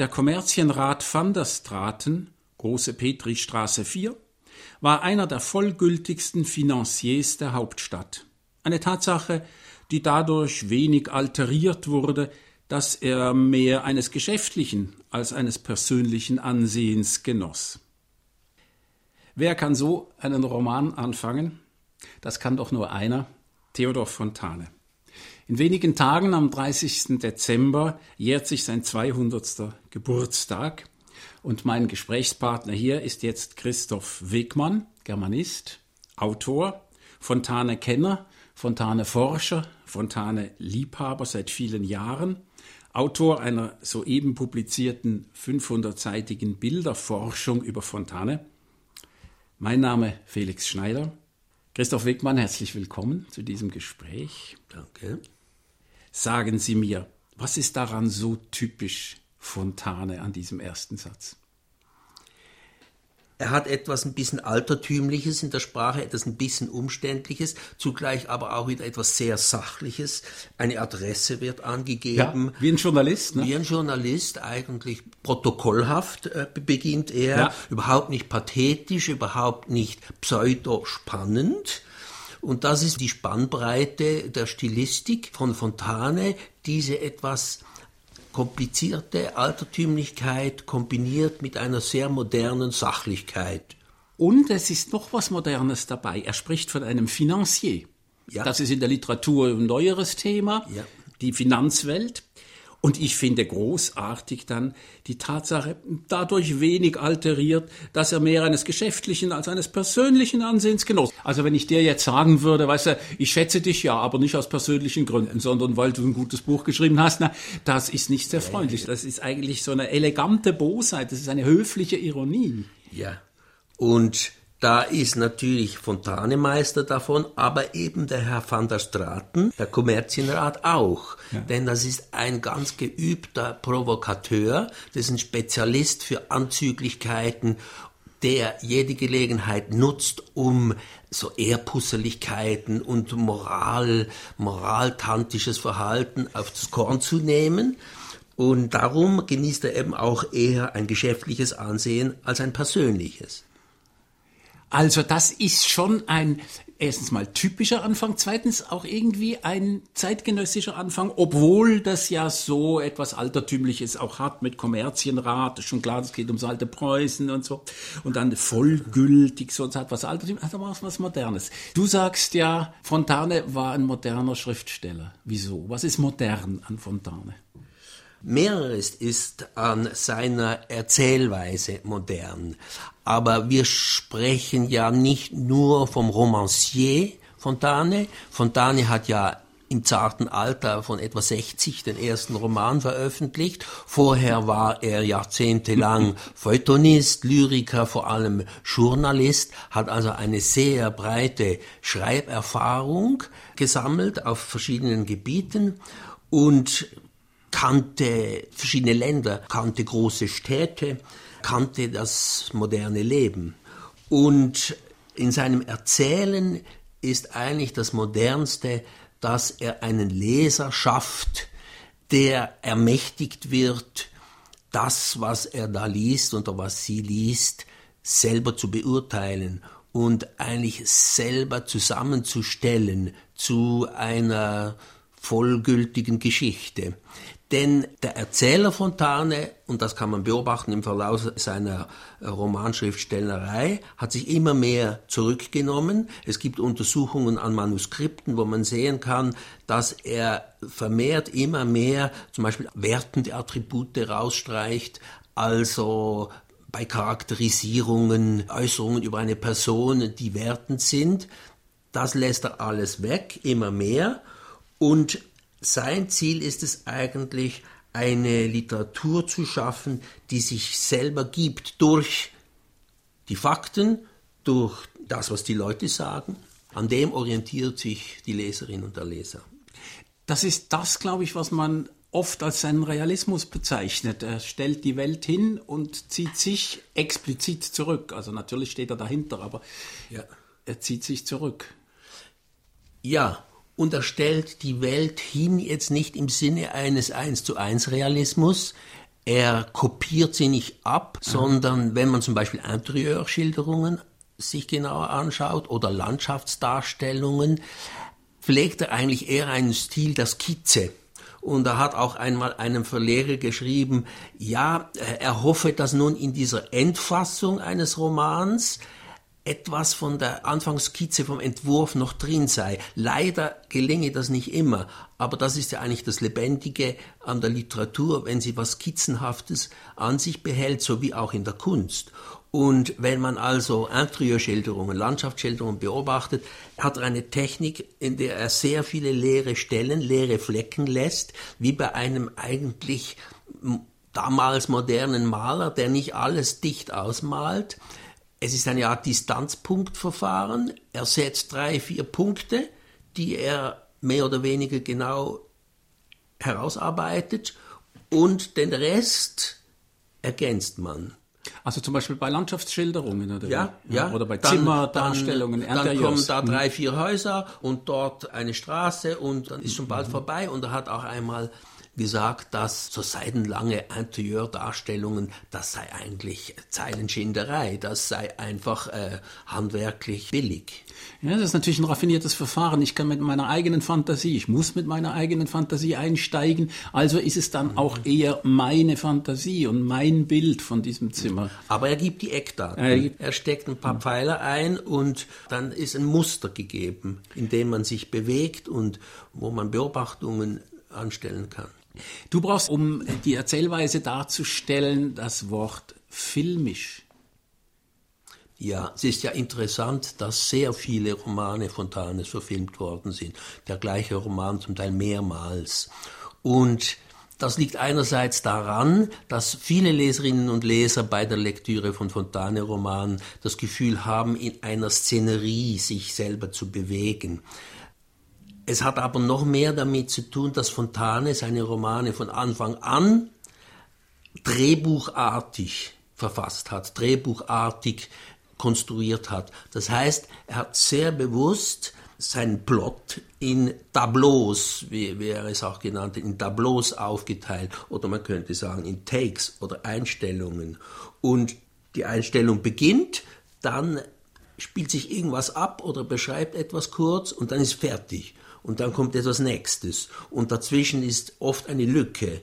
Der Kommerzienrat van der Straten, Große Petristraße 4, war einer der vollgültigsten Financiers der Hauptstadt. Eine Tatsache, die dadurch wenig alteriert wurde, dass er mehr eines geschäftlichen als eines persönlichen Ansehens genoss. Wer kann so einen Roman anfangen? Das kann doch nur einer, Theodor Fontane. In wenigen Tagen, am 30. Dezember, jährt sich sein 200. Geburtstag. Und mein Gesprächspartner hier ist jetzt Christoph Wegmann, Germanist, Autor, Fontane-Kenner, Fontane-Forscher, Fontane-Liebhaber seit vielen Jahren, Autor einer soeben publizierten 500-seitigen Bilderforschung über Fontane. Mein Name Felix Schneider. Christoph Wegmann, herzlich willkommen zu diesem Gespräch. Danke. Sagen Sie mir, was ist daran so typisch Fontane an diesem ersten Satz? Er hat etwas ein bisschen Altertümliches in der Sprache, etwas ein bisschen Umständliches, zugleich aber auch wieder etwas sehr Sachliches. Eine Adresse wird angegeben. Ja, wie ein Journalist, ne? Wie ein Journalist, eigentlich protokollhaft äh, beginnt er, ja. überhaupt nicht pathetisch, überhaupt nicht pseudo-spannend. Und das ist die Spannbreite der Stilistik von Fontane, diese etwas komplizierte Altertümlichkeit kombiniert mit einer sehr modernen Sachlichkeit. Und es ist noch was Modernes dabei. Er spricht von einem Financier. Ja. Das ist in der Literatur ein neueres Thema. Ja. Die Finanzwelt. Und ich finde großartig dann die Tatsache, dadurch wenig alteriert, dass er mehr eines geschäftlichen als eines persönlichen Ansehens genoss. Also wenn ich dir jetzt sagen würde, weißt du, ich schätze dich ja, aber nicht aus persönlichen Gründen, sondern weil du ein gutes Buch geschrieben hast, na, das ist nicht sehr freundlich. Das ist eigentlich so eine elegante Bosheit, das ist eine höfliche Ironie. Ja. Und da ist natürlich Fontane Meister davon, aber eben der Herr van der Straten, der Kommerzienrat auch. Ja. Denn das ist ein ganz geübter Provokateur, das ist ein Spezialist für Anzüglichkeiten, der jede Gelegenheit nutzt, um so Ehrpusseligkeiten und Moral, moraltantisches Verhalten auf das Korn zu nehmen. Und darum genießt er eben auch eher ein geschäftliches Ansehen als ein persönliches. Also das ist schon ein erstens mal typischer Anfang, zweitens auch irgendwie ein zeitgenössischer Anfang, obwohl das ja so etwas Altertümliches auch hat mit Kommerzienrat, schon klar, es geht ums alte Preußen und so. Und dann vollgültig, so so hat was Altertümliches, hat aber auch was Modernes. Du sagst ja, Fontane war ein moderner Schriftsteller. Wieso? Was ist modern an Fontane? Mehreres ist an seiner Erzählweise modern. Aber wir sprechen ja nicht nur vom Romancier Fontane. Fontane hat ja im zarten Alter von etwa 60 den ersten Roman veröffentlicht. Vorher war er jahrzehntelang Feuilletonist, Lyriker, vor allem Journalist, hat also eine sehr breite Schreiberfahrung gesammelt auf verschiedenen Gebieten und kannte verschiedene Länder, kannte große Städte, kannte das moderne Leben. Und in seinem Erzählen ist eigentlich das Modernste, dass er einen Leser schafft, der ermächtigt wird, das, was er da liest oder was sie liest, selber zu beurteilen und eigentlich selber zusammenzustellen zu einer vollgültigen Geschichte. Denn der Erzähler Fontane, und das kann man beobachten im Verlauf seiner Romanschriftstellerei, hat sich immer mehr zurückgenommen. Es gibt Untersuchungen an Manuskripten, wo man sehen kann, dass er vermehrt immer mehr zum Beispiel wertende Attribute rausstreicht, also bei Charakterisierungen, Äußerungen über eine Person, die wertend sind. Das lässt er alles weg, immer mehr. Und sein Ziel ist es eigentlich, eine Literatur zu schaffen, die sich selber gibt durch die Fakten, durch das, was die Leute sagen. An dem orientiert sich die Leserin und der Leser. Das ist das, glaube ich, was man oft als seinen Realismus bezeichnet. Er stellt die Welt hin und zieht sich explizit zurück. Also natürlich steht er dahinter, aber ja. er zieht sich zurück. Ja, und er stellt die Welt hin jetzt nicht im Sinne eines 1 zu 1 Realismus. Er kopiert sie nicht ab, sondern wenn man zum Beispiel Interieurschilderungen sich genauer anschaut oder Landschaftsdarstellungen, pflegt er eigentlich eher einen Stil der Skizze. Und er hat auch einmal einem Verleger geschrieben, ja, er hoffe, dass nun in dieser Endfassung eines Romans etwas von der Anfangsskizze vom Entwurf noch drin sei. Leider gelinge das nicht immer, aber das ist ja eigentlich das Lebendige an der Literatur, wenn sie was Skizzenhaftes an sich behält, so wie auch in der Kunst. Und wenn man also Interieurschilderungen, Landschaftsschilderungen beobachtet, hat er eine Technik, in der er sehr viele leere Stellen, leere Flecken lässt, wie bei einem eigentlich damals modernen Maler, der nicht alles dicht ausmalt. Es ist eine Art Distanzpunktverfahren. Er setzt drei, vier Punkte, die er mehr oder weniger genau herausarbeitet und den Rest ergänzt man. Also zum Beispiel bei Landschaftsschilderungen oder, ja, ja. oder bei Zimmerdarstellungen. Dann, dann kommen da drei, vier Häuser und dort eine Straße und dann ist schon bald mhm. vorbei. Und er hat auch einmal gesagt, dass so seidenlange Interieurdarstellungen, das sei eigentlich Zeilenschinderei, das sei einfach äh, handwerklich billig. Ja, das ist natürlich ein raffiniertes Verfahren. Ich kann mit meiner eigenen Fantasie, ich muss mit meiner eigenen Fantasie einsteigen, also ist es dann auch eher meine Fantasie und mein Bild von diesem Zimmer. Aber er gibt die Eckdaten. Er, er steckt ein paar Pfeiler ein und dann ist ein Muster gegeben, in dem man sich bewegt und wo man Beobachtungen anstellen kann. Du brauchst, um die Erzählweise darzustellen, das Wort filmisch. Ja, es ist ja interessant, dass sehr viele Romane Fontanes verfilmt worden sind. Der gleiche Roman zum Teil mehrmals. Und das liegt einerseits daran, dass viele Leserinnen und Leser bei der Lektüre von Fontane-Romanen das Gefühl haben, in einer Szenerie sich selber zu bewegen. Es hat aber noch mehr damit zu tun, dass Fontane seine Romane von Anfang an drehbuchartig verfasst hat, drehbuchartig konstruiert hat. Das heißt, er hat sehr bewusst seinen Plot in Tableaus, wie, wie er es auch genannt hat, in Tableaus aufgeteilt oder man könnte sagen in Takes oder Einstellungen. Und die Einstellung beginnt, dann spielt sich irgendwas ab oder beschreibt etwas kurz und dann ist fertig und dann kommt etwas Nächstes und dazwischen ist oft eine Lücke.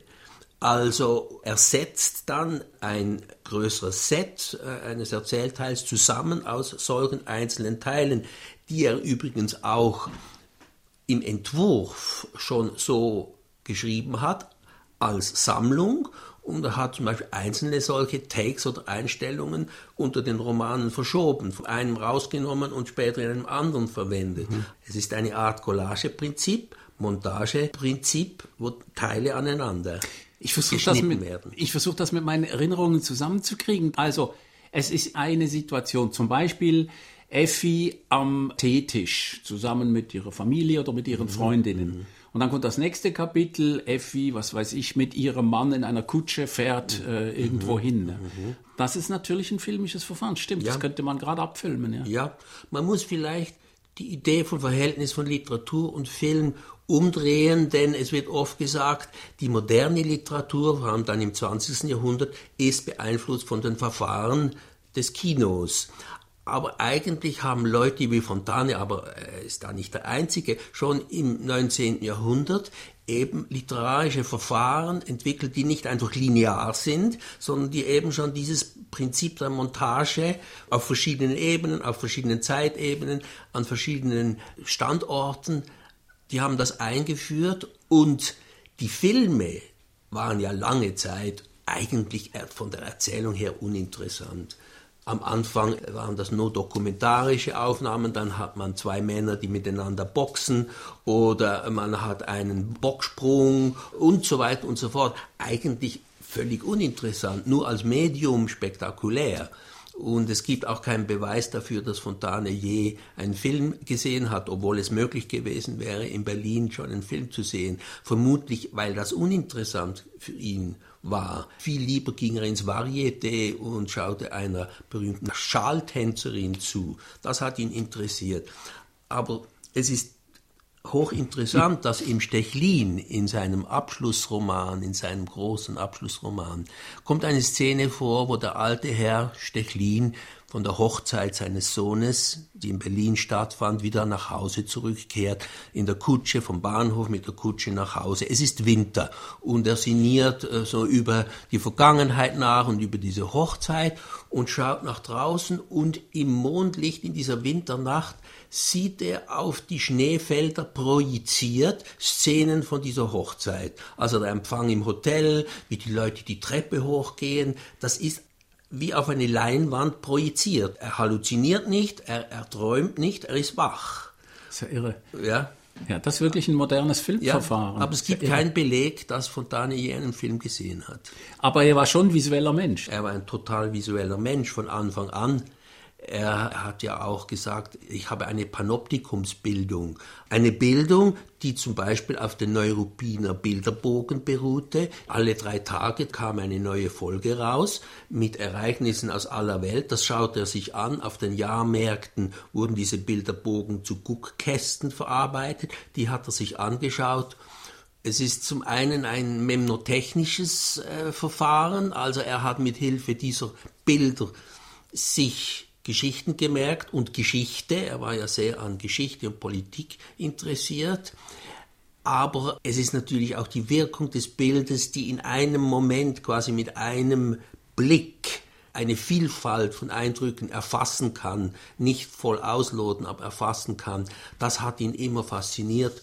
Also er setzt dann ein größeres Set äh, eines Erzählteils zusammen aus solchen einzelnen Teilen, die er übrigens auch im Entwurf schon so geschrieben hat als Sammlung und er hat zum Beispiel einzelne solche Takes oder Einstellungen unter den Romanen verschoben, von einem rausgenommen und später in einem anderen verwendet. Mhm. Es ist eine Art Collageprinzip, Montageprinzip, wo Teile aneinander ich versuche das, mit, ich versuch das mit meinen Erinnerungen zusammenzukriegen. Also es ist eine Situation, zum Beispiel Effi am Teetisch zusammen mit ihrer Familie oder mit ihren mhm. Freundinnen. Mhm. Und dann kommt das nächste Kapitel, Effi, was weiß ich, mit ihrem Mann in einer Kutsche fährt äh, irgendwo mhm. hin. Mhm. Das ist natürlich ein filmisches Verfahren, stimmt. Ja. Das könnte man gerade abfilmen. Ja. ja, man muss vielleicht die Idee von Verhältnis von Literatur und Film umdrehen, denn es wird oft gesagt, die moderne Literatur, vor allem dann im 20. Jahrhundert, ist beeinflusst von den Verfahren des Kinos. Aber eigentlich haben Leute wie Fontane, aber er ist da nicht der Einzige, schon im 19. Jahrhundert eben literarische Verfahren entwickelt, die nicht einfach linear sind, sondern die eben schon dieses Prinzip der Montage auf verschiedenen Ebenen, auf verschiedenen Zeitebenen, an verschiedenen Standorten, die haben das eingeführt und die Filme waren ja lange Zeit eigentlich von der Erzählung her uninteressant. Am Anfang waren das nur dokumentarische Aufnahmen, dann hat man zwei Männer, die miteinander boxen oder man hat einen Bocksprung und so weiter und so fort. Eigentlich völlig uninteressant, nur als Medium spektakulär. Und es gibt auch keinen Beweis dafür, dass Fontane je einen Film gesehen hat, obwohl es möglich gewesen wäre, in Berlin schon einen Film zu sehen. Vermutlich, weil das uninteressant für ihn war. Viel lieber ging er ins Varieté und schaute einer berühmten Schaltänzerin zu. Das hat ihn interessiert. Aber es ist hochinteressant, dass im Stechlin in seinem Abschlussroman, in seinem großen Abschlussroman, kommt eine Szene vor, wo der alte Herr Stechlin von der Hochzeit seines Sohnes, die in Berlin stattfand, wieder nach Hause zurückkehrt, in der Kutsche vom Bahnhof mit der Kutsche nach Hause. Es ist Winter und er sinniert äh, so über die Vergangenheit nach und über diese Hochzeit und schaut nach draußen und im Mondlicht in dieser Winternacht sieht er auf die Schneefelder projiziert Szenen von dieser Hochzeit. Also der Empfang im Hotel, wie die Leute die Treppe hochgehen, das ist wie auf eine Leinwand projiziert. Er halluziniert nicht, er, er träumt nicht, er ist wach. Das ist ja irre. Ja. Ja, das ist wirklich ein modernes Filmverfahren. Ja, aber es gibt keinen Beleg, dass Fontane je einen Film gesehen hat. Aber er war schon ein visueller Mensch. Er war ein total visueller Mensch von Anfang an. Er hat ja auch gesagt, ich habe eine Panoptikumsbildung. Eine Bildung, die zum Beispiel auf den Neuruppiner Bilderbogen beruhte. Alle drei Tage kam eine neue Folge raus mit Ereignissen aus aller Welt. Das schaute er sich an. Auf den Jahrmärkten wurden diese Bilderbogen zu Guckkästen verarbeitet. Die hat er sich angeschaut. Es ist zum einen ein memnotechnisches äh, Verfahren, also er hat mit Hilfe dieser Bilder sich Geschichten gemerkt und Geschichte, er war ja sehr an Geschichte und Politik interessiert. Aber es ist natürlich auch die Wirkung des Bildes, die in einem Moment quasi mit einem Blick eine Vielfalt von Eindrücken erfassen kann, nicht voll ausloten, aber erfassen kann. Das hat ihn immer fasziniert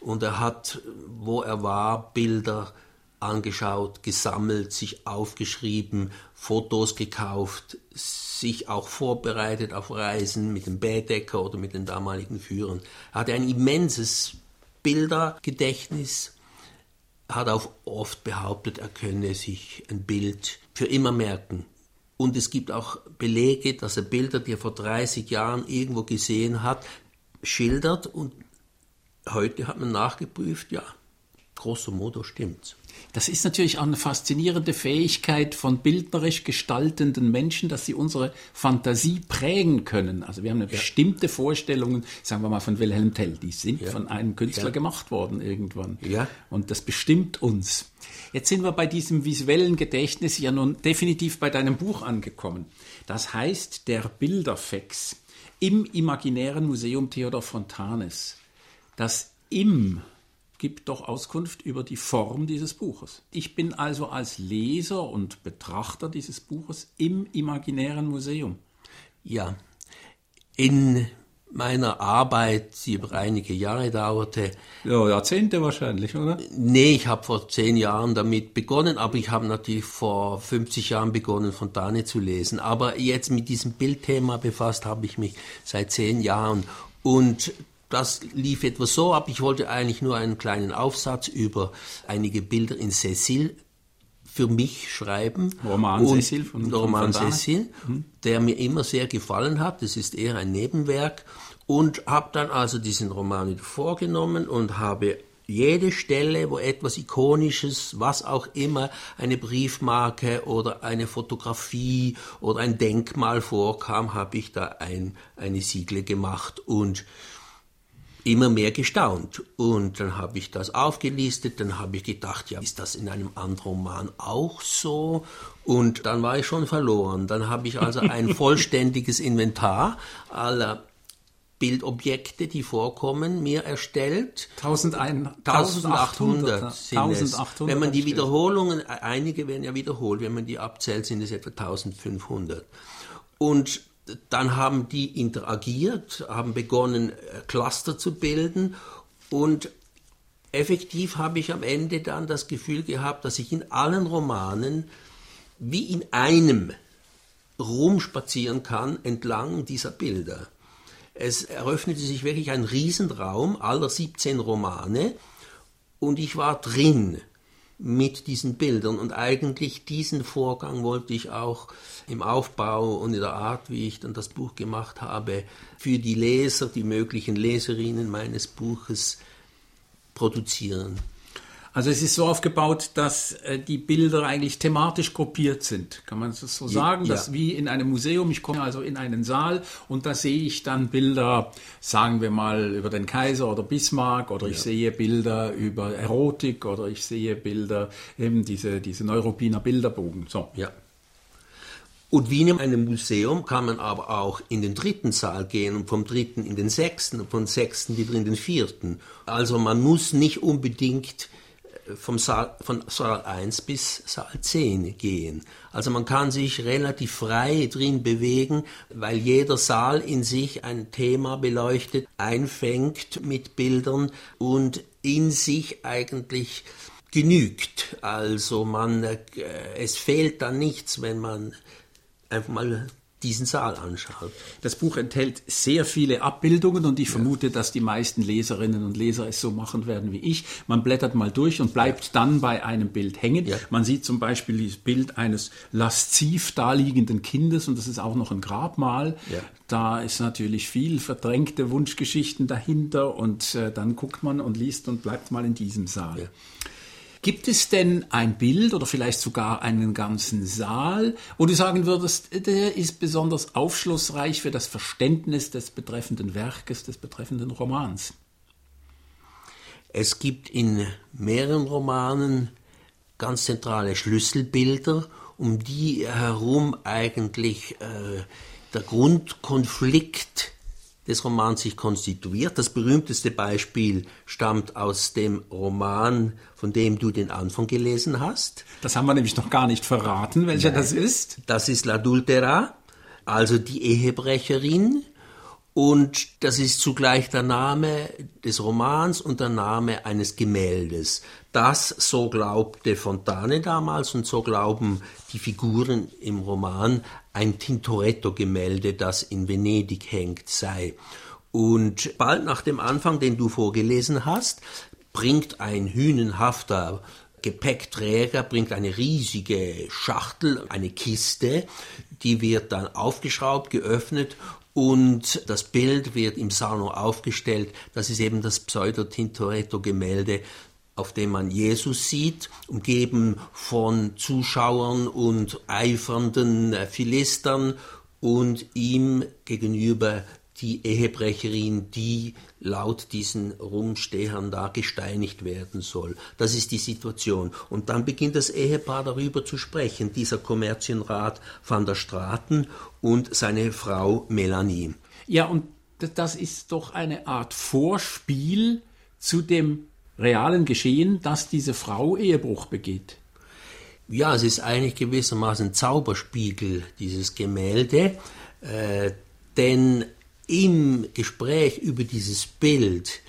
und er hat, wo er war, Bilder angeschaut, gesammelt, sich aufgeschrieben, Fotos gekauft, sich auch vorbereitet auf Reisen mit dem Bädecker oder mit den damaligen Führern. Er hatte ein immenses Bildergedächtnis, hat auch oft behauptet, er könne sich ein Bild für immer merken. Und es gibt auch Belege, dass er Bilder, die er vor 30 Jahren irgendwo gesehen hat, schildert und heute hat man nachgeprüft, ja, grosso modo stimmt's. Das ist natürlich auch eine faszinierende Fähigkeit von bildnerisch gestaltenden Menschen, dass sie unsere Fantasie prägen können. Also wir haben eine ja. bestimmte Vorstellungen, sagen wir mal von Wilhelm Tell, die sind ja. von einem Künstler ja. gemacht worden irgendwann. Ja. Und das bestimmt uns. Jetzt sind wir bei diesem visuellen Gedächtnis ja nun definitiv bei deinem Buch angekommen. Das heißt Der Bilderfex im Imaginären Museum Theodor Fontanes. Das Im gibt doch Auskunft über die Form dieses Buches. Ich bin also als Leser und Betrachter dieses Buches im imaginären Museum. Ja, in meiner Arbeit, die über einige Jahre dauerte. Ja, Jahrzehnte wahrscheinlich, oder? Nee, ich habe vor zehn Jahren damit begonnen, aber ich habe natürlich vor 50 Jahren begonnen, Fontane zu lesen. Aber jetzt mit diesem Bildthema befasst habe ich mich seit zehn Jahren. Und das lief etwas so ab. Ich wollte eigentlich nur einen kleinen Aufsatz über einige Bilder in Cecil für mich schreiben. Roman und Cecil von, Roman von Cecil, mhm. der mir immer sehr gefallen hat. Das ist eher ein Nebenwerk. Und habe dann also diesen Roman wieder vorgenommen und habe jede Stelle, wo etwas Ikonisches, was auch immer, eine Briefmarke oder eine Fotografie oder ein Denkmal vorkam, habe ich da ein, eine Siegle gemacht und immer mehr gestaunt. Und dann habe ich das aufgelistet, dann habe ich gedacht, ja, ist das in einem anderen Roman auch so? Und dann war ich schon verloren. Dann habe ich also ein vollständiges Inventar aller Bildobjekte, die vorkommen, mir erstellt. 1100, 1800 sind 1800 es. Wenn man die Wiederholungen, einige werden ja wiederholt, wenn man die abzählt, sind es etwa 1500. Und dann haben die interagiert, haben begonnen, äh, Cluster zu bilden und effektiv habe ich am Ende dann das Gefühl gehabt, dass ich in allen Romanen wie in einem rumspazieren kann entlang dieser Bilder. Es eröffnete sich wirklich ein Riesenraum aller 17 Romane und ich war drin mit diesen Bildern. Und eigentlich diesen Vorgang wollte ich auch im Aufbau und in der Art, wie ich dann das Buch gemacht habe, für die Leser, die möglichen Leserinnen meines Buches produzieren. Also es ist so aufgebaut, dass äh, die Bilder eigentlich thematisch gruppiert sind. Kann man das so sagen? Ja. Dass wie in einem Museum, ich komme also in einen Saal und da sehe ich dann Bilder, sagen wir mal, über den Kaiser oder Bismarck oder ich sehe Bilder über Erotik oder ich sehe Bilder, eben diese, diese Neuruppiner Bilderbogen. So. Ja. Und wie in einem Museum kann man aber auch in den dritten Saal gehen und vom dritten in den sechsten und vom sechsten wieder in den vierten. Also man muss nicht unbedingt vom Saal, von Saal 1 bis Saal 10 gehen. Also man kann sich relativ frei drin bewegen, weil jeder Saal in sich ein Thema beleuchtet, einfängt mit Bildern und in sich eigentlich genügt. Also man, äh, es fehlt dann nichts, wenn man einfach mal diesen Saal anschaut. Das Buch enthält sehr viele Abbildungen und ich ja. vermute, dass die meisten Leserinnen und Leser es so machen werden wie ich. Man blättert mal durch und bleibt ja. dann bei einem Bild hängen. Ja. Man sieht zum Beispiel das Bild eines lasziv daliegenden Kindes und das ist auch noch ein Grabmal. Da ist natürlich viel verdrängte Wunschgeschichten dahinter und äh, dann guckt man und liest und bleibt mal in diesem Saal. Gibt es denn ein Bild oder vielleicht sogar einen ganzen Saal, wo du sagen würdest, der ist besonders aufschlussreich für das Verständnis des betreffenden Werkes, des betreffenden Romans? Es gibt in mehreren Romanen ganz zentrale Schlüsselbilder, um die herum eigentlich äh, der Grundkonflikt des Romans sich konstituiert. Das berühmteste Beispiel stammt aus dem Roman, von dem du den Anfang gelesen hast. Das haben wir nämlich noch gar nicht verraten, welcher Nein, das ist. Das ist L'Adultera, also die Ehebrecherin. Und das ist zugleich der Name des Romans und der Name eines Gemäldes. Das, so glaubte Fontane damals und so glauben die Figuren im Roman, ein Tintoretto-Gemälde, das in Venedig hängt, sei. Und bald nach dem Anfang, den du vorgelesen hast, bringt ein hünenhafter Gepäckträger, bringt eine riesige Schachtel, eine Kiste, die wird dann aufgeschraubt, geöffnet und das Bild wird im Salon aufgestellt. Das ist eben das Pseudo-Tintoretto-Gemälde, auf dem man Jesus sieht, umgeben von Zuschauern und eifernden Philistern und ihm gegenüber die Ehebrecherin, die laut diesen Rumstehern da gesteinigt werden soll. Das ist die Situation. Und dann beginnt das Ehepaar darüber zu sprechen, dieser Kommerzienrat van der Straten und seine Frau Melanie. Ja, und das ist doch eine Art Vorspiel zu dem realen Geschehen, dass diese Frau Ehebruch begeht. Ja, es ist eigentlich gewissermaßen Zauberspiegel, dieses Gemälde, äh, denn im Gespräch über dieses Bild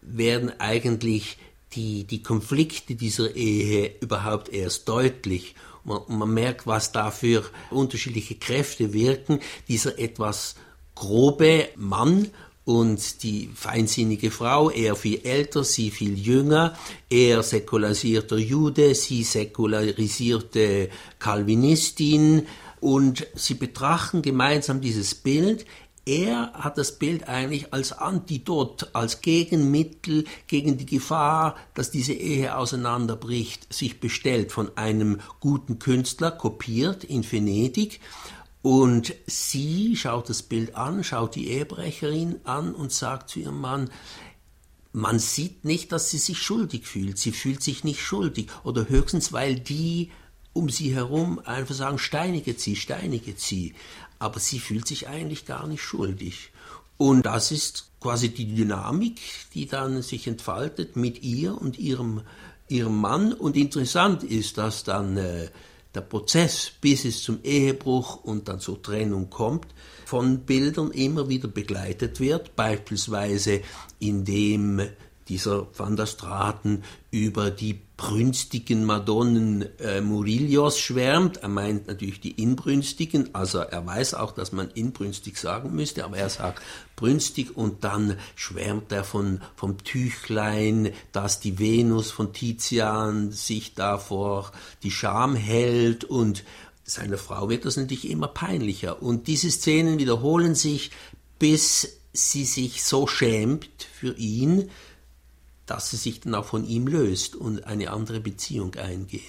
werden eigentlich die, die Konflikte dieser Ehe überhaupt erst deutlich. Man, man merkt, was da für unterschiedliche Kräfte wirken. Dieser etwas grobe Mann und die feinsinnige Frau, er viel älter, sie viel jünger, er säkularisierter Jude, sie säkularisierte Calvinistin und sie betrachten gemeinsam dieses Bild. Er hat das Bild eigentlich als Antidot, als Gegenmittel gegen die Gefahr, dass diese Ehe auseinanderbricht, sich bestellt von einem guten Künstler, kopiert in Venedig und sie schaut das Bild an, schaut die Ehebrecherin an und sagt zu ihrem Mann, man sieht nicht, dass sie sich schuldig fühlt. Sie fühlt sich nicht schuldig. Oder höchstens, weil die um sie herum einfach sagen, steinige sie, steinige sie. Aber sie fühlt sich eigentlich gar nicht schuldig. Und das ist quasi die Dynamik, die dann sich entfaltet mit ihr und ihrem, ihrem Mann. Und interessant ist, dass dann äh, der Prozess, bis es zum Ehebruch und dann zur Trennung kommt, von Bildern immer wieder begleitet wird, beispielsweise indem dieser Van der Straten über die brünstigen Madonnen äh, Murillos schwärmt. Er meint natürlich die inbrünstigen, also er weiß auch, dass man inbrünstig sagen müsste, aber er sagt brünstig und dann schwärmt er von, vom Tüchlein, dass die Venus von Tizian sich davor die Scham hält und seiner Frau wird das natürlich immer peinlicher. Und diese Szenen wiederholen sich, bis sie sich so schämt für ihn, dass sie sich dann auch von ihm löst und eine andere Beziehung eingeht.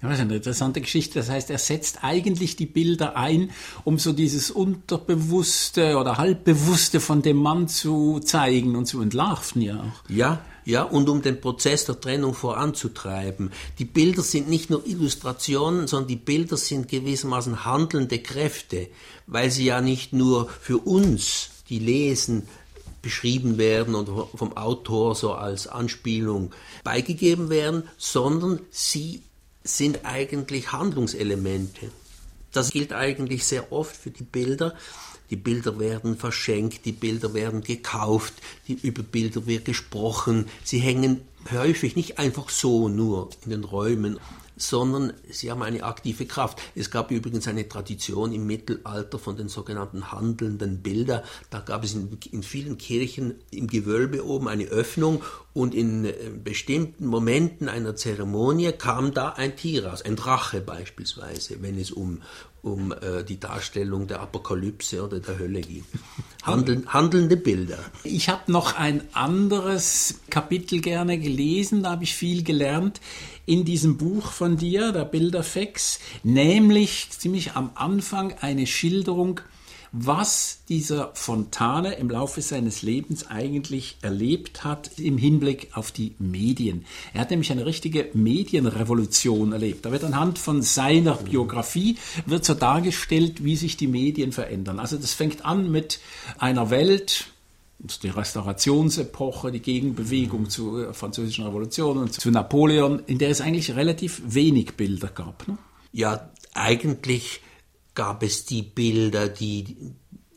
Ja, das ist eine interessante Geschichte. Das heißt, er setzt eigentlich die Bilder ein, um so dieses Unterbewusste oder Halbbewusste von dem Mann zu zeigen und zu entlarven, ja auch. Ja, ja, und um den Prozess der Trennung voranzutreiben. Die Bilder sind nicht nur Illustrationen, sondern die Bilder sind gewissermaßen handelnde Kräfte, weil sie ja nicht nur für uns, die lesen, beschrieben werden und vom Autor so als Anspielung beigegeben werden, sondern sie sind eigentlich Handlungselemente. Das gilt eigentlich sehr oft für die Bilder. Die Bilder werden verschenkt, die Bilder werden gekauft, die, über Bilder wird gesprochen. Sie hängen häufig nicht einfach so nur in den Räumen sondern sie haben eine aktive Kraft. Es gab übrigens eine Tradition im Mittelalter von den sogenannten handelnden Bildern. Da gab es in, in vielen Kirchen im Gewölbe oben eine Öffnung und in äh, bestimmten Momenten einer Zeremonie kam da ein Tier raus, ein Drache beispielsweise, wenn es um, um äh, die Darstellung der Apokalypse oder der Hölle ging. Handeln, handelnde Bilder. Ich habe noch ein anderes Kapitel gerne gelesen, da habe ich viel gelernt in diesem Buch von dir, der Bilderfex, nämlich ziemlich am Anfang eine Schilderung was dieser Fontane im Laufe seines Lebens eigentlich erlebt hat im Hinblick auf die Medien. Er hat nämlich eine richtige Medienrevolution erlebt. Da wird anhand von seiner Biografie wird so dargestellt, wie sich die Medien verändern. Also das fängt an mit einer Welt, die Restaurationsepoche, die Gegenbewegung zur französischen Revolution und zu Napoleon, in der es eigentlich relativ wenig Bilder gab. Ne? Ja, eigentlich gab es die Bilder, die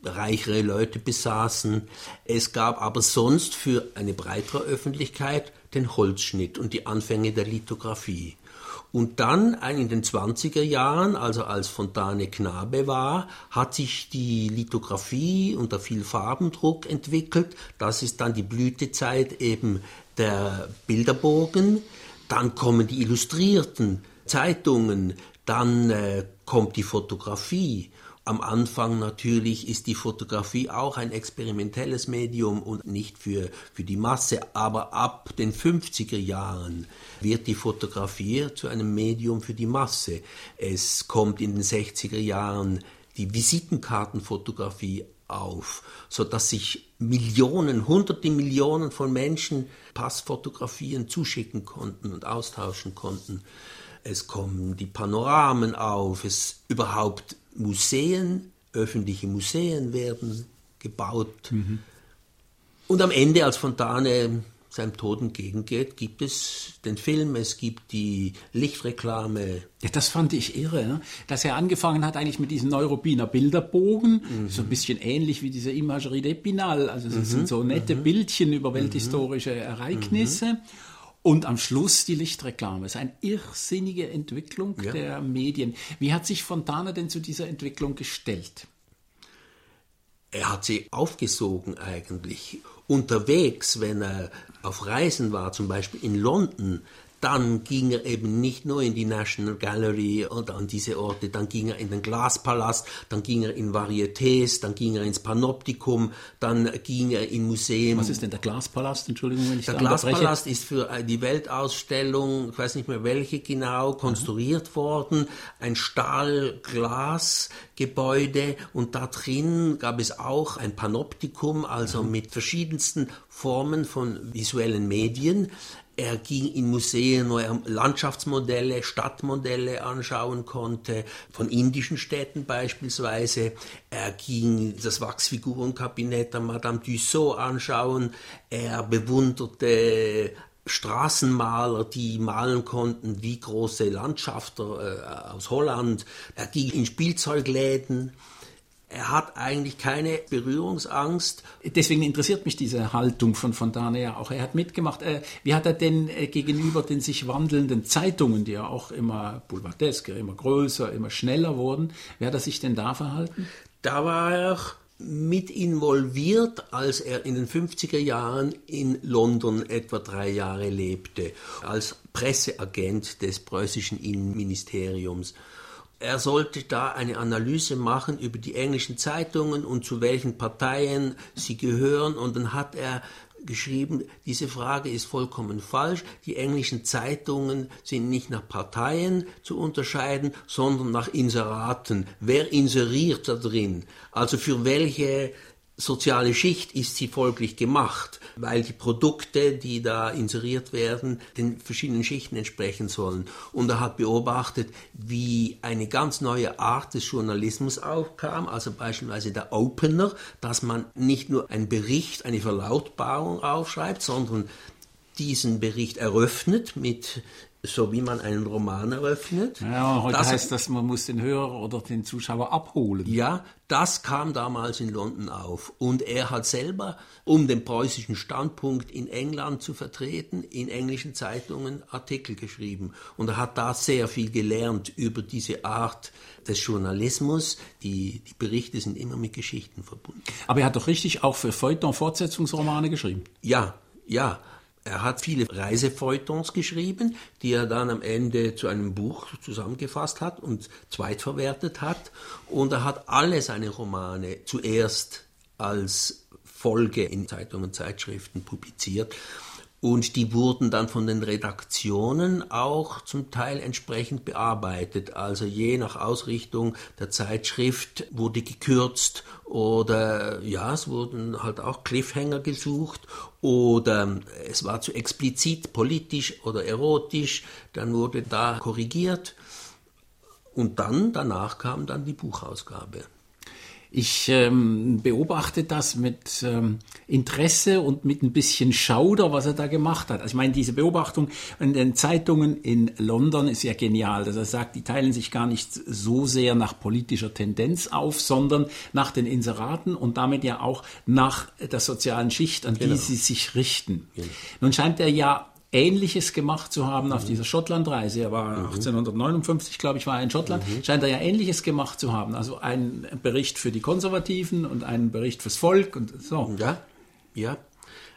reichere Leute besaßen. Es gab aber sonst für eine breitere Öffentlichkeit den Holzschnitt und die Anfänge der Lithografie. Und dann in den 20er Jahren, also als Fontane Knabe war, hat sich die Lithografie unter viel Farbendruck entwickelt. Das ist dann die Blütezeit eben der Bilderbogen. Dann kommen die Illustrierten Zeitungen, dann äh, kommt die Fotografie. Am Anfang natürlich ist die Fotografie auch ein experimentelles Medium und nicht für, für die Masse, aber ab den 50er Jahren wird die Fotografie zu einem Medium für die Masse. Es kommt in den 60er Jahren die Visitenkartenfotografie auf, so dass sich Millionen, hunderte Millionen von Menschen Passfotografien zuschicken konnten und austauschen konnten es kommen die Panoramen auf, es überhaupt Museen, öffentliche Museen werden gebaut. Mhm. Und am Ende, als Fontane seinem Tod entgegengeht, gibt es den Film, es gibt die Lichtreklame. Ja, das fand ich irre, ne? dass er angefangen hat eigentlich mit diesem Neurobiner Bilderbogen, mhm. so ein bisschen ähnlich wie diese Imagerie d'Epinal, also es mhm. sind so nette mhm. Bildchen über welthistorische Ereignisse. Und am Schluss die Lichtreklame. Das ist eine irrsinnige Entwicklung ja. der Medien. Wie hat sich Fontana denn zu dieser Entwicklung gestellt? Er hat sie aufgesogen eigentlich. Unterwegs, wenn er auf Reisen war, zum Beispiel in London, dann ging er eben nicht nur in die National Gallery oder an diese Orte, dann ging er in den Glaspalast, dann ging er in Varietés, dann ging er ins Panoptikum, dann ging er in Museen. Was ist denn der Glaspalast? Entschuldigung, wenn ich Der Glaspalast ist für die Weltausstellung, ich weiß nicht mehr welche genau, konstruiert mhm. worden. Ein Stahlglasgebäude und da drin gab es auch ein Panoptikum, also mhm. mit verschiedensten Formen von visuellen Medien. Er ging in Museen, wo er Landschaftsmodelle, Stadtmodelle anschauen konnte, von indischen Städten beispielsweise. Er ging das Wachsfigurenkabinett der Madame Tussaud anschauen. Er bewunderte Straßenmaler, die malen konnten wie große Landschafter äh, aus Holland. Er ging in Spielzeugläden er hat eigentlich keine Berührungsangst. Deswegen interessiert mich diese Haltung von Fontane ja auch. Er hat mitgemacht. Äh, wie hat er denn äh, gegenüber den sich wandelnden Zeitungen, die ja auch immer boulevardesker, immer größer, immer schneller wurden, wie hat er sich denn da verhalten? Da war er mit involviert, als er in den 50er Jahren in London etwa drei Jahre lebte, als Presseagent des preußischen Innenministeriums er sollte da eine Analyse machen über die englischen Zeitungen und zu welchen Parteien sie gehören. Und dann hat er geschrieben, diese Frage ist vollkommen falsch. Die englischen Zeitungen sind nicht nach Parteien zu unterscheiden, sondern nach Inseraten. Wer inseriert da drin? Also für welche soziale Schicht ist sie folglich gemacht, weil die Produkte, die da inseriert werden, den verschiedenen Schichten entsprechen sollen. Und er hat beobachtet, wie eine ganz neue Art des Journalismus aufkam, also beispielsweise der Opener, dass man nicht nur einen Bericht, eine Verlautbarung aufschreibt, sondern diesen Bericht eröffnet mit so wie man einen Roman eröffnet. Ja, heute das heißt das, man muss den Hörer oder den Zuschauer abholen. Ja, das kam damals in London auf. Und er hat selber, um den preußischen Standpunkt in England zu vertreten, in englischen Zeitungen Artikel geschrieben. Und er hat da sehr viel gelernt über diese Art des Journalismus. Die, die Berichte sind immer mit Geschichten verbunden. Aber er hat doch richtig auch für Feuilleton Fortsetzungsromane geschrieben. Ja, ja. Er hat viele Reisefeuilletons geschrieben, die er dann am Ende zu einem Buch zusammengefasst hat und zweitverwertet hat. Und er hat alle seine Romane zuerst als Folge in Zeitungen und Zeitschriften publiziert und die wurden dann von den Redaktionen auch zum Teil entsprechend bearbeitet. Also je nach Ausrichtung der Zeitschrift wurde gekürzt oder ja, es wurden halt auch Cliffhanger gesucht oder es war zu explizit politisch oder erotisch, dann wurde da korrigiert und dann danach kam dann die Buchausgabe. Ich ähm, beobachte das mit ähm, Interesse und mit ein bisschen Schauder, was er da gemacht hat. Also ich meine, diese Beobachtung in den Zeitungen in London ist ja genial, dass er sagt, die teilen sich gar nicht so sehr nach politischer Tendenz auf, sondern nach den Inseraten und damit ja auch nach der sozialen Schicht, an genau. die sie sich richten. Genau. Nun scheint er ja Ähnliches gemacht zu haben auf mhm. dieser Schottlandreise. Er war mhm. 1859, glaube ich, war er in Schottland. Mhm. Scheint er ja Ähnliches gemacht zu haben. Also einen Bericht für die Konservativen und einen Bericht fürs Volk und so. Ja, ja.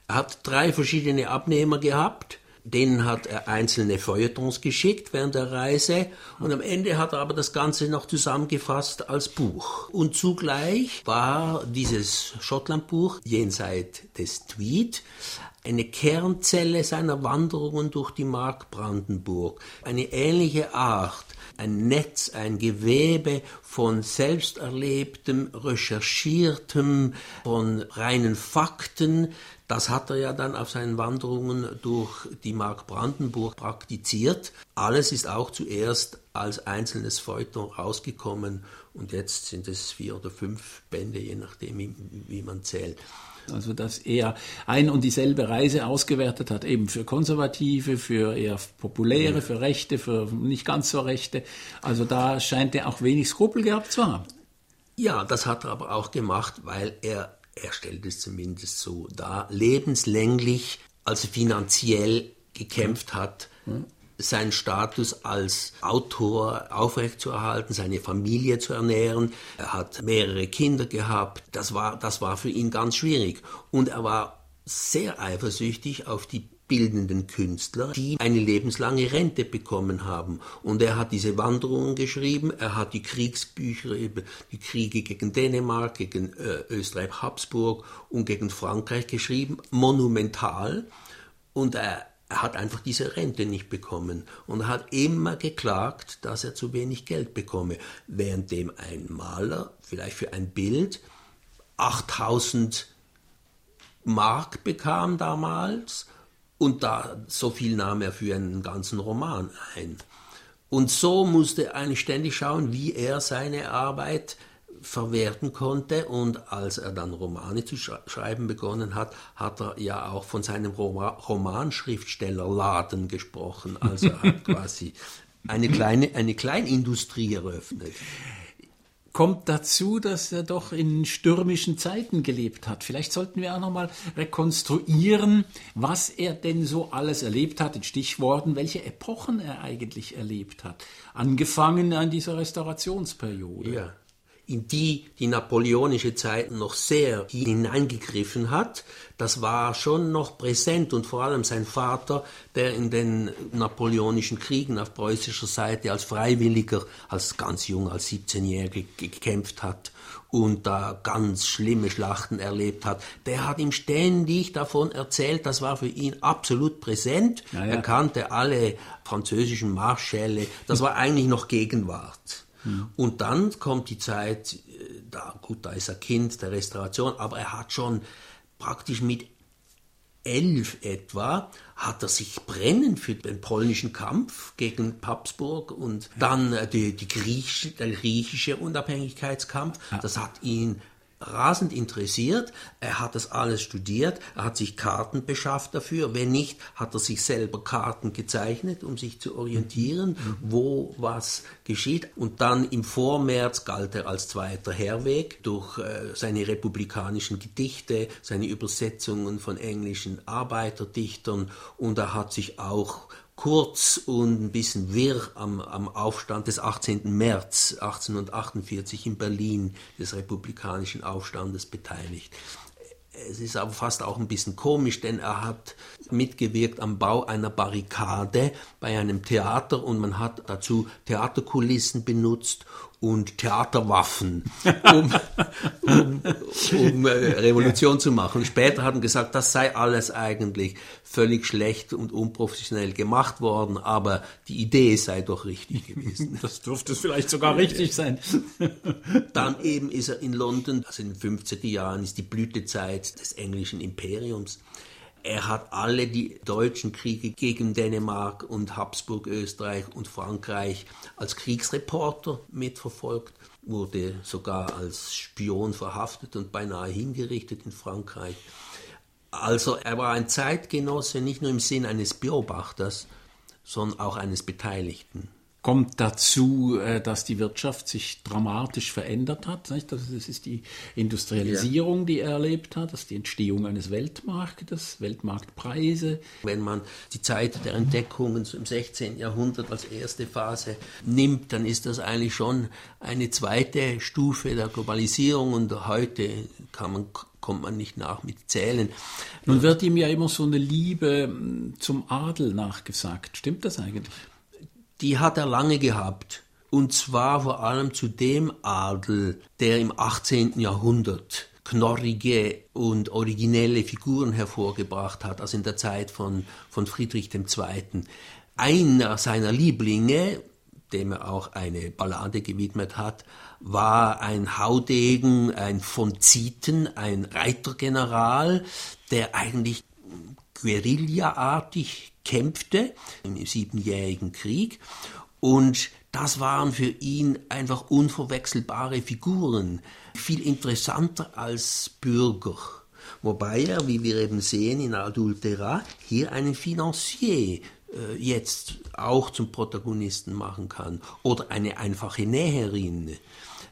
Er hat drei verschiedene Abnehmer gehabt. Denen hat er einzelne Feuilletons geschickt während der Reise und am Ende hat er aber das Ganze noch zusammengefasst als Buch. Und zugleich war dieses Schottlandbuch jenseits des Tweed eine Kernzelle seiner Wanderungen durch die Mark Brandenburg, eine ähnliche Art, ein Netz, ein Gewebe von selbsterlebtem, recherchiertem, von reinen Fakten, das hat er ja dann auf seinen Wanderungen durch die Mark Brandenburg praktiziert. Alles ist auch zuerst als einzelnes Feuilleton rausgekommen und jetzt sind es vier oder fünf Bände, je nachdem, wie man zählt. Also dass er ein und dieselbe Reise ausgewertet hat, eben für Konservative, für eher Populäre, ja. für Rechte, für nicht ganz so Rechte. Also da scheint er auch wenig Skrupel gehabt zu haben. Ja, das hat er aber auch gemacht, weil er, er stellt es zumindest so dar, lebenslänglich, also finanziell gekämpft hat. Mhm seinen Status als Autor aufrechtzuerhalten, seine Familie zu ernähren. Er hat mehrere Kinder gehabt. Das war, das war für ihn ganz schwierig. Und er war sehr eifersüchtig auf die bildenden Künstler, die eine lebenslange Rente bekommen haben. Und er hat diese Wanderungen geschrieben, er hat die Kriegsbücher über die Kriege gegen Dänemark, gegen äh, Österreich, Habsburg und gegen Frankreich geschrieben, monumental. Und er, er hat einfach diese Rente nicht bekommen. Und hat immer geklagt, dass er zu wenig Geld bekomme, währenddem ein Maler vielleicht für ein Bild 8000 Mark bekam damals. Und da so viel nahm er für einen ganzen Roman ein. Und so musste er ständig schauen, wie er seine Arbeit verwerten konnte. Und als er dann Romane zu schreiben begonnen hat, hat er ja auch von seinem Roma Romanschriftstellerladen gesprochen. Also er hat quasi eine kleine eine Kleinindustrie eröffnet kommt dazu, dass er doch in stürmischen Zeiten gelebt hat. Vielleicht sollten wir auch noch mal rekonstruieren, was er denn so alles erlebt hat, in Stichworten, welche Epochen er eigentlich erlebt hat. Angefangen an dieser Restaurationsperiode. Ja. In die die napoleonische Zeit noch sehr hineingegriffen hat, das war schon noch präsent und vor allem sein Vater, der in den napoleonischen Kriegen auf preußischer Seite als Freiwilliger, als ganz jung, als 17-Jähriger gekämpft hat und da ganz schlimme Schlachten erlebt hat, der hat ihm ständig davon erzählt, das war für ihn absolut präsent. Ja, ja. Er kannte alle französischen Marschälle, das war eigentlich noch Gegenwart. Mhm. Und dann kommt die Zeit, äh, da, gut, da ist er Kind der Restauration, aber er hat schon praktisch mit elf etwa hat er sich brennend für den polnischen Kampf gegen Habsburg und dann äh, die, die griechische, der griechische Unabhängigkeitskampf. Das hat ihn rasend interessiert. Er hat das alles studiert. Er hat sich Karten beschafft dafür. Wenn nicht, hat er sich selber Karten gezeichnet, um sich zu orientieren, wo was geschieht. Und dann im Vormärz galt er als zweiter Herweg durch äh, seine republikanischen Gedichte, seine Übersetzungen von englischen Arbeiterdichtern und er hat sich auch kurz und ein bisschen wirr am, am Aufstand des 18. März 1848 in Berlin des republikanischen Aufstandes beteiligt. Es ist aber fast auch ein bisschen komisch, denn er hat mitgewirkt am Bau einer Barrikade bei einem Theater und man hat dazu Theaterkulissen benutzt und Theaterwaffen, um, um, um äh, Revolution zu machen. Später hat man gesagt, das sei alles eigentlich völlig schlecht und unprofessionell gemacht worden, aber die Idee sei doch richtig gewesen. Das dürfte vielleicht sogar richtig sein. Dann eben ist er in London, also in den 50er Jahren ist die Blütezeit des englischen Imperiums. Er hat alle die deutschen Kriege gegen Dänemark und Habsburg, Österreich und Frankreich als Kriegsreporter mitverfolgt, wurde sogar als Spion verhaftet und beinahe hingerichtet in Frankreich. Also er war ein Zeitgenosse nicht nur im Sinn eines Beobachters, sondern auch eines Beteiligten kommt dazu, äh, dass die Wirtschaft sich dramatisch verändert hat. Das ist die Industrialisierung, die er erlebt hat, das ist die Entstehung eines Weltmarktes, Weltmarktpreise. Wenn man die Zeit der Entdeckungen im 16. Jahrhundert als erste Phase nimmt, dann ist das eigentlich schon eine zweite Stufe der Globalisierung und heute kann man kommt man nicht nach mit Zählen. Nun wird ihm ja immer so eine Liebe hm, zum Adel nachgesagt. Stimmt das eigentlich? Die hat er lange gehabt. Und zwar vor allem zu dem Adel, der im 18. Jahrhundert knorrige und originelle Figuren hervorgebracht hat, also in der Zeit von, von Friedrich II. Einer seiner Lieblinge, dem er auch eine Ballade gewidmet hat, war ein Haudegen, ein von Zieten, ein Reitergeneral, der eigentlich guerillaartig kämpfte im Siebenjährigen Krieg. Und das waren für ihn einfach unverwechselbare Figuren, viel interessanter als Bürger. Wobei er, wie wir eben sehen in Adultera, hier einen Financier äh, jetzt auch zum Protagonisten machen kann oder eine einfache Näherin.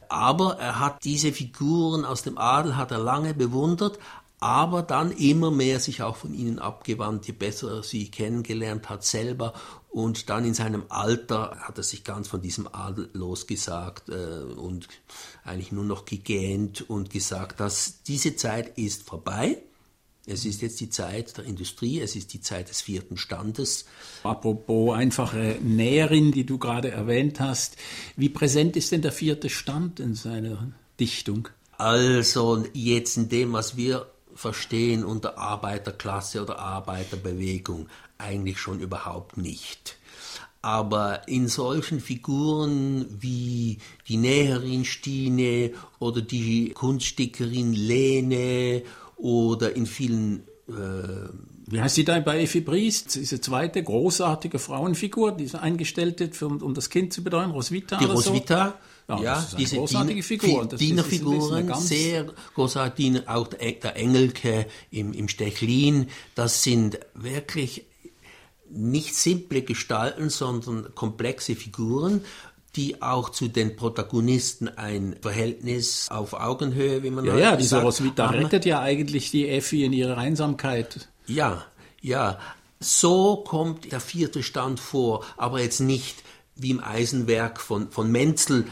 Aber er hat diese Figuren aus dem Adel hat er lange bewundert, aber dann immer mehr sich auch von ihnen abgewandt, je besser er sie kennengelernt hat selber und dann in seinem Alter hat er sich ganz von diesem Adel losgesagt äh, und eigentlich nur noch gegähnt und gesagt, dass diese Zeit ist vorbei. Es ist jetzt die Zeit der Industrie, es ist die Zeit des vierten Standes. Apropos einfache Näherin, die du gerade erwähnt hast, wie präsent ist denn der vierte Stand in seiner Dichtung? Also jetzt in dem, was wir verstehen unter Arbeiterklasse oder Arbeiterbewegung eigentlich schon überhaupt nicht. Aber in solchen Figuren wie die Näherin Stine oder die Kunststickerin Lene oder in vielen äh, wie heißt sie da bei Effi Briest? Diese zweite großartige Frauenfigur, die eingestellt wird, um das Kind zu betreuen, Roswitha. Die Roswitha, ja, ja diese großartige Figur. Dienerfiguren, sehr großartig, auch der Engelke im, im Stechlin, das sind wirklich nicht simple Gestalten, sondern komplexe Figuren, die auch zu den Protagonisten ein Verhältnis auf Augenhöhe, wie man ja, ja, diese Roswitha rettet ja eigentlich die Effi in ihrer Einsamkeit. Ja, ja. So kommt der vierte Stand vor, aber jetzt nicht wie im Eisenwerk von, von Menzel,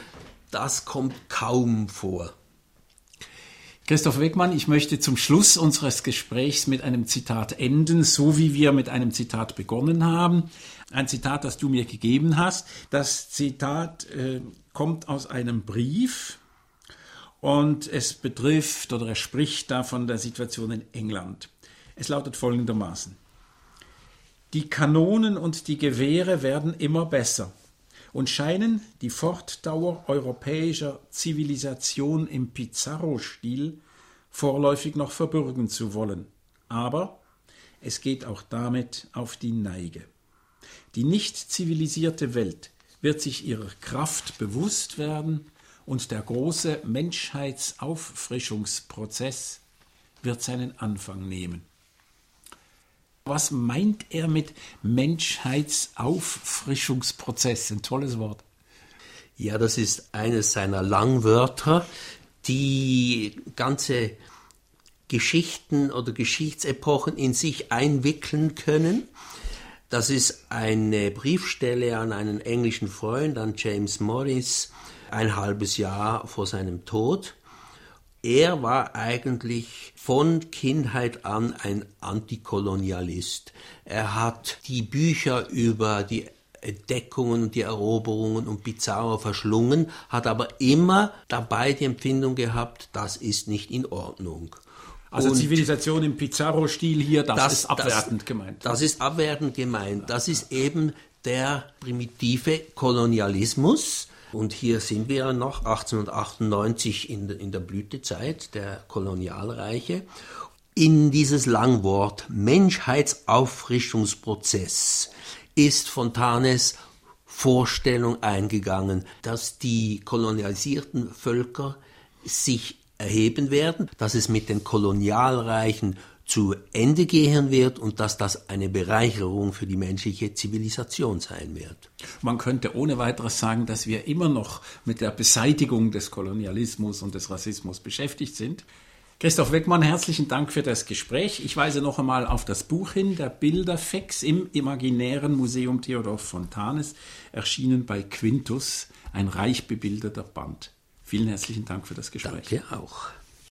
das kommt kaum vor. Christoph Wegmann, ich möchte zum Schluss unseres Gesprächs mit einem Zitat enden, so wie wir mit einem Zitat begonnen haben. Ein Zitat, das du mir gegeben hast. Das Zitat äh, kommt aus einem Brief und es betrifft oder er spricht da von der Situation in England. Es lautet folgendermaßen. Die Kanonen und die Gewehre werden immer besser und scheinen die Fortdauer europäischer Zivilisation im Pizarro-Stil vorläufig noch verbürgen zu wollen. Aber es geht auch damit auf die Neige. Die nicht zivilisierte Welt wird sich ihrer Kraft bewusst werden und der große Menschheitsauffrischungsprozess wird seinen Anfang nehmen. Was meint er mit Menschheitsauffrischungsprozess? Ein tolles Wort. Ja, das ist eines seiner Langwörter, die ganze Geschichten oder Geschichtsepochen in sich einwickeln können. Das ist eine Briefstelle an einen englischen Freund, an James Morris, ein halbes Jahr vor seinem Tod. Er war eigentlich von Kindheit an ein Antikolonialist. Er hat die Bücher über die Entdeckungen, die Eroberungen und Pizarro verschlungen, hat aber immer dabei die Empfindung gehabt, das ist nicht in Ordnung. Also und Zivilisation im Pizarro-Stil hier, das, das, ist abwertend das, gemeint. Das ist abwertend gemeint. Das ist eben der primitive Kolonialismus, und hier sind wir noch 1898 in, in der Blütezeit der Kolonialreiche. In dieses Langwort Menschheitsauffrischungsprozess ist Fontanes Vorstellung eingegangen, dass die kolonialisierten Völker sich erheben werden, dass es mit den Kolonialreichen zu Ende gehen wird und dass das eine Bereicherung für die menschliche Zivilisation sein wird. Man könnte ohne weiteres sagen, dass wir immer noch mit der Beseitigung des Kolonialismus und des Rassismus beschäftigt sind. Christoph Weckmann, herzlichen Dank für das Gespräch. Ich weise noch einmal auf das Buch hin, der Bilderfex im Imaginären Museum Theodor Fontanes, erschienen bei Quintus, ein reich bebilderter Band. Vielen herzlichen Dank für das Gespräch. Danke auch.